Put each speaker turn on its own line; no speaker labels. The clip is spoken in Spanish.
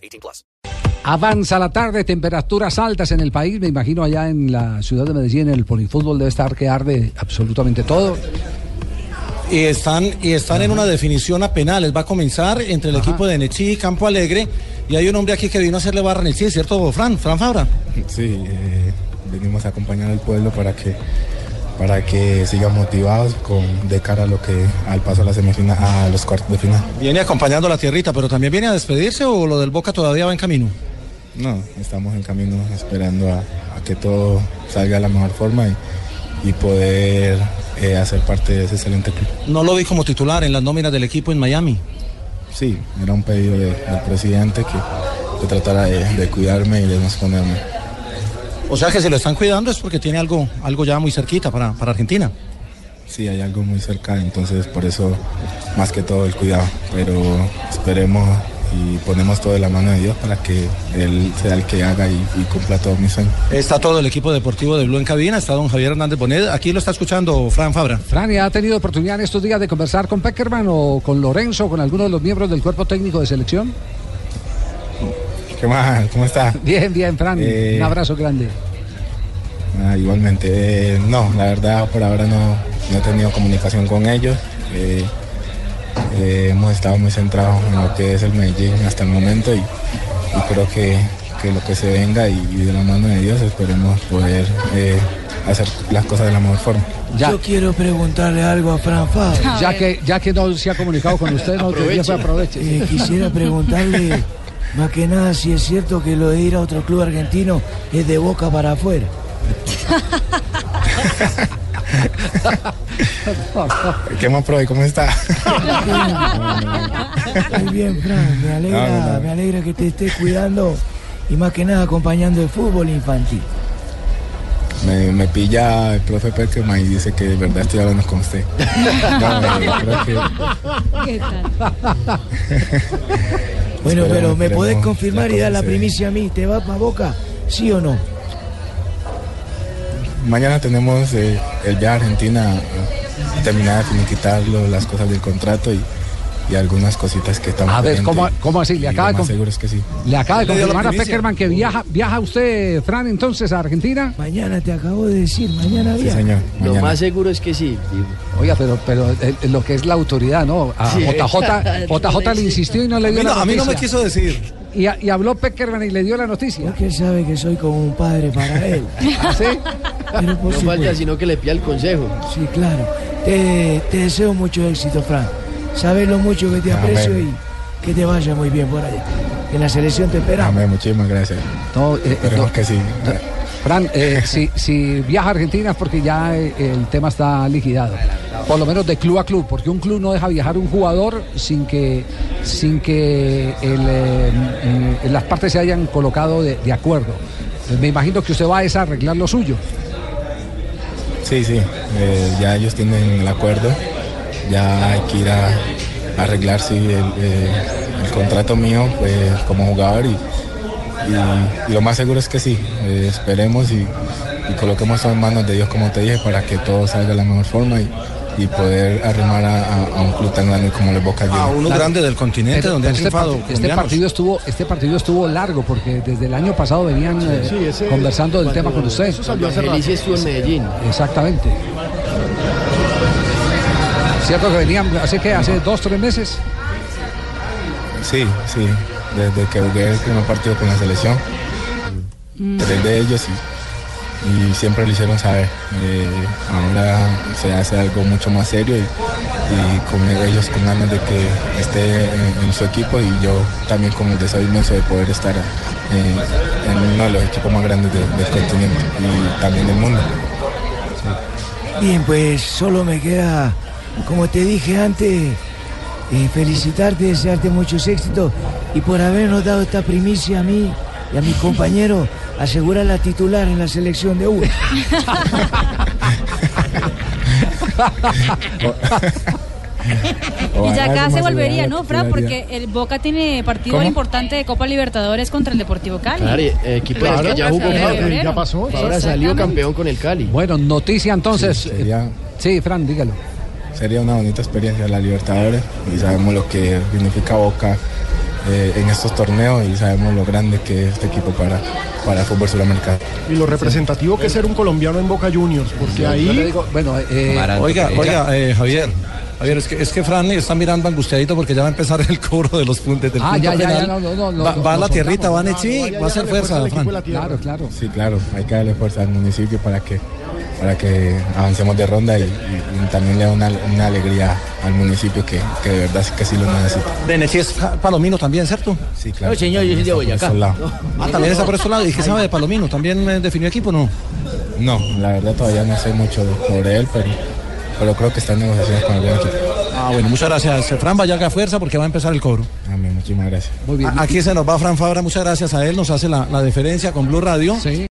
18 plus.
Avanza la tarde, temperaturas altas en el país. Me imagino allá en la ciudad de Medellín, el polifútbol debe estar que arde absolutamente todo.
Y están, y están en una definición a penales. Va a comenzar entre el equipo de Nechi y Campo Alegre. Y hay un hombre aquí que vino a hacerle barra en el cine, ¿cierto, Fran? Fran Fabra.
Sí, eh, venimos a acompañar al pueblo para que para que sigan motivados con de cara a lo que al paso a la semifinal a los cuartos de final.
Viene acompañando a la tierrita, pero también viene a despedirse o lo del Boca todavía va en camino.
No, estamos en camino esperando a, a que todo salga de la mejor forma y, y poder eh, hacer parte de ese excelente club.
No lo vi como titular en las nóminas del equipo en Miami.
Sí, era un pedido de- del presidente que, que tratara de, de cuidarme y de no exponerme.
O sea que si lo están cuidando es porque tiene algo, algo ya muy cerquita para, para Argentina.
Sí, hay algo muy cerca, entonces por eso más que todo el cuidado. Pero esperemos y ponemos todo en la mano de Dios para que Él sea el que haga y, y cumpla todos mis sueños.
Está todo el equipo deportivo de Blue en cabina, está don Javier Hernández Bonet. Aquí lo está escuchando Fran Fabra.
Fran, ¿ya ha tenido oportunidad en estos días de conversar con Peckerman o con Lorenzo o con alguno de los miembros del cuerpo técnico de selección?
¿Qué más? ¿Cómo está?
Bien, bien, Fran.
Eh,
Un abrazo grande.
Ah, igualmente, eh, no, la verdad por ahora no, no he tenido comunicación con ellos. Eh, eh, hemos estado muy centrados en lo que es el Medellín hasta el momento y, y creo que, que lo que se venga y, y de la mano de Dios esperemos poder eh, hacer las cosas de la mejor forma.
Ya,
Yo quiero preguntarle algo a Fran Fabra.
ya, que, ya que no se ha comunicado con usted, no fue aproveche.
Eh, quisiera preguntarle, más que nada, si es cierto que lo de ir a otro club argentino es de boca para afuera.
¿Qué más, Proy? ¿Cómo está?
Muy bien, Fran, me alegra,
No, no, no.
me alegra que te estés cuidando y más que nada acompañando el fútbol infantil.
Me, me pilla el profe Peckerman y dice que de verdad estoy hablando con usted. No, eh, creo que
Bueno, pero ¿me podés confirmar y dar la primicia a mí? ¿Te vas para boca? ¿Sí o no?
Mañana tenemos eh, el viaje a Argentina a terminar de finiquitarlo, las cosas del contrato y, y algunas cositas que estamos
A ver,
pendientes.
¿cómo, cómo así? ¿Le acaba, de
seguro es que sí.
le acaba de confirmar a. Peckerman que viaja, viaja usted, Fran, entonces a Argentina?
Mañana te acabo de decir, mañana
Sí,
viaja.
señor.
Lo más seguro es que sí.
Oiga, pero, pero eh, lo que es la autoridad, ¿no? A
Sí.
JJ, JJ le insistió y no le
A mí,
dio
no,
la
a mí no me
noticia.
quiso decir.
Y, a- y habló Peckerman y le dio la noticia.
Porque él sabe que soy como un padre para él.
¿Ah, sí?
No falta sino que le pida el consejo.
Sí, claro. Te, te deseo mucho éxito, Fran. Sabes lo mucho que te
Amén.
aprecio y que te vaya muy bien por allá. En la selección te esperamos.
Amén, muchísimas gracias.
No, eh, eh,
Esperemos
no.
que sí.
Fran, eh, si, si viaja a Argentina es porque ya eh, el tema está liquidado. Por lo menos de club a club, porque un club no deja viajar un jugador sin que, sin que el, eh, mm, las partes se hayan colocado de, de acuerdo. Eh, Me imagino que usted va a es a arreglar lo suyo.
Sí, sí, eh, ya ellos tienen el acuerdo, ya hay que ir a, a arreglar sí, el, eh, el contrato mío pues, como jugador y, y- y lo más seguro es que sí, eh, esperemos y, y coloquemos todo en manos de Dios como te dije para que todo salga de la mejor forma y, y poder arrimar a, a- a un club tan grande como el Boca
A
Juniors.
uno grande del continente
Pero-
donde han
pero este,
triunfado
parti- este
colombianos.
partido estuvo, este partido estuvo largo porque desde el año pasado venían eh, conversando del tema con usted.
Eso salió hace Felicia estuvo en Medellín.
Exactamente. ¿Cierto que venían, hace que hace dos, tres meses?
Sí, sí, desde que jugué el primer partido con la selección, tres de ellos y, y siempre lo hicieron saber. Eh, ahora se hace algo mucho más serio y, y con ellos con ganas de que esté en, en su equipo y yo también con el deseo inmenso de poder estar eh, en uno de los equipos más grandes de- del continente y también del mundo.
Bien, pues solo me queda, como te dije antes, eh, felicitarte, desearte muchos éxitos y por habernos dado esta primicia a mí y a mi compañero, asegurar la titular en la selección de uno.
Y ya acá se volvería, ¿no, Fran? Porque el Boca tiene partido
¿Cómo?
importante de Copa Libertadores contra el Deportivo Cali.
Claro, eh, equipo
Claro,
del que ya jugó
pasó.
Ahora salió campeón con el Cali.
Bueno, noticia entonces.
Sí, sería-
eh, Sí, Fran, dígalo.
Sería una bonita experiencia la Libertadores y sabemos lo que significa Boca eh, en estos torneos y sabemos lo grande que es este equipo para, para el fútbol sudamericano.
Y lo representativo que es ser un colombiano en Boca Juniors, porque
Yo le
ahí
digo, bueno, eh,
Oiga, oiga, eh, Javier. Javier, es que, es que Fran está mirando angustiadito porque ya va a empezar el cobro de los puntos del
Ah,
punto
ya, ya,
penal.
ya, no, no, no, no,
va, a la tierrita, va a. Nechi, va a hacer
fuerza
Fran.
claro, claro.
Sí, claro, hay que darle fuerza al municipio para que, para que avancemos de ronda y, y- y también le da una, una alegría al municipio que, que de verdad sí que sí lo necesita.
De Nechi es Palomino también, ¿cierto?
Sí, claro.
No, señor, yo soy de Boyacá.
lados.
Ah, también está por estos lados. ¿Y qué sabe de Palomino? ¿También eh, definió equipo o no?
No, la verdad todavía no sé mucho sobre él, pero, pero creo que está en negociaciones con algún equipo.
Ah, bueno, muchas gracias. Fran, vaya a fuerza porque va a empezar el cobro.
Amén, muchísimas gracias.
Muy bien.
Aquí se nos va Fran Fabra, muchas gracias a él, nos hace la, la deferencia con Blue Radio.
Sí.